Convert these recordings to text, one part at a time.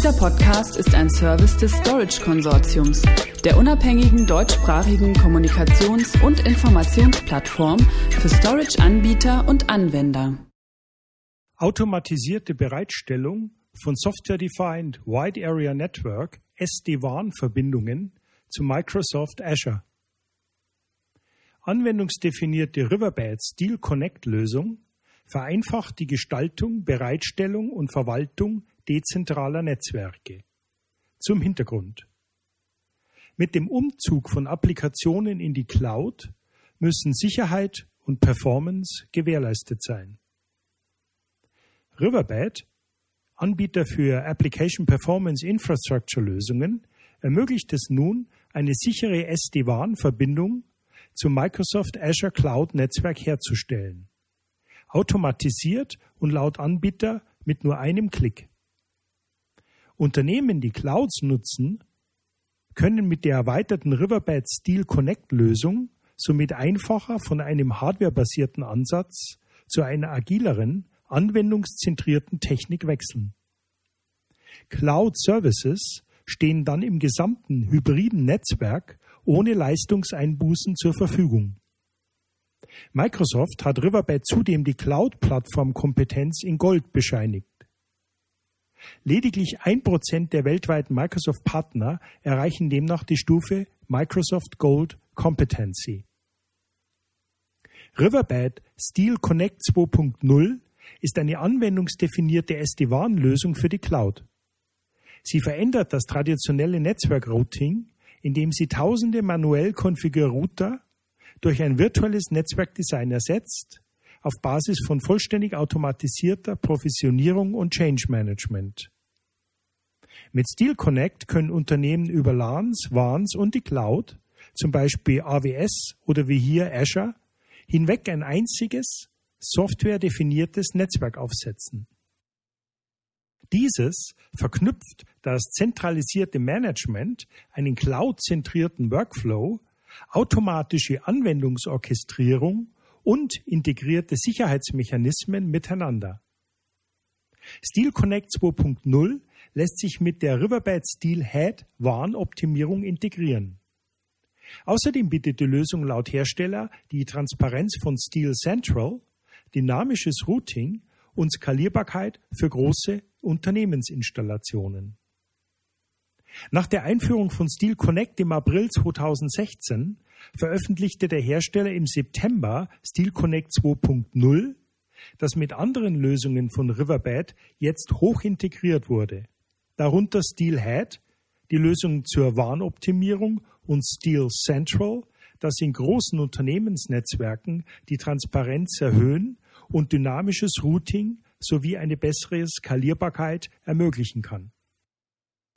Dieser Podcast ist ein Service des Storage Konsortiums, der unabhängigen deutschsprachigen Kommunikations- und Informationsplattform für Storage-Anbieter und Anwender. Automatisierte Bereitstellung von Software-Defined Wide Area Network SD-WAN-Verbindungen zu Microsoft Azure. Anwendungsdefinierte Riverbed Steel Connect Lösung vereinfacht die Gestaltung, Bereitstellung und Verwaltung dezentraler Netzwerke. Zum Hintergrund. Mit dem Umzug von Applikationen in die Cloud müssen Sicherheit und Performance gewährleistet sein. Riverbed, Anbieter für Application Performance Infrastructure Lösungen, ermöglicht es nun, eine sichere SD-WAN-Verbindung zum Microsoft Azure Cloud Netzwerk herzustellen. Automatisiert und laut Anbieter mit nur einem Klick. Unternehmen, die Clouds nutzen, können mit der erweiterten Riverbed Steel Connect Lösung somit einfacher von einem hardwarebasierten Ansatz zu einer agileren, anwendungszentrierten Technik wechseln. Cloud Services stehen dann im gesamten hybriden Netzwerk ohne Leistungseinbußen zur Verfügung. Microsoft hat Riverbed zudem die Cloud-Plattform-Kompetenz in Gold bescheinigt. Lediglich ein Prozent der weltweiten Microsoft-Partner erreichen demnach die Stufe Microsoft Gold Competency. Riverbed Steel Connect 2.0 ist eine anwendungsdefinierte SD-WAN-Lösung für die Cloud. Sie verändert das traditionelle Netzwerkrouting, indem sie tausende manuell konfigurierte Router durch ein virtuelles Netzwerkdesign ersetzt auf Basis von vollständig automatisierter Provisionierung und Change Management. Mit Steel Connect können Unternehmen über LANs, WANs und die Cloud, zum Beispiel AWS oder wie hier Azure, hinweg ein einziges, softwaredefiniertes Netzwerk aufsetzen. Dieses verknüpft das zentralisierte Management, einen cloud-zentrierten Workflow, automatische Anwendungsorchestrierung und integrierte Sicherheitsmechanismen miteinander. Steel Connect 2.0 lässt sich mit der Riverbed Steel Head Warnoptimierung integrieren. Außerdem bietet die Lösung laut Hersteller die Transparenz von Steel Central, dynamisches Routing und Skalierbarkeit für große Unternehmensinstallationen. Nach der Einführung von Steel Connect im April 2016 veröffentlichte der Hersteller im September Steel Connect 2.0, das mit anderen Lösungen von Riverbed jetzt hoch integriert wurde. Darunter Steelhead, die Lösung zur Warnoptimierung und Steel Central, das in großen Unternehmensnetzwerken die Transparenz erhöhen und dynamisches Routing sowie eine bessere Skalierbarkeit ermöglichen kann.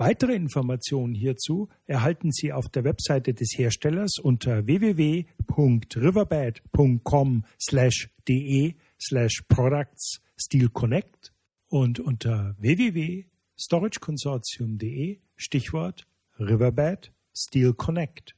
Weitere Informationen hierzu erhalten Sie auf der Webseite des Herstellers unter www.riverbed.com/de slash products Steel Connect und unter www.storageconsortium.de Stichwort Riverbed Steel Connect.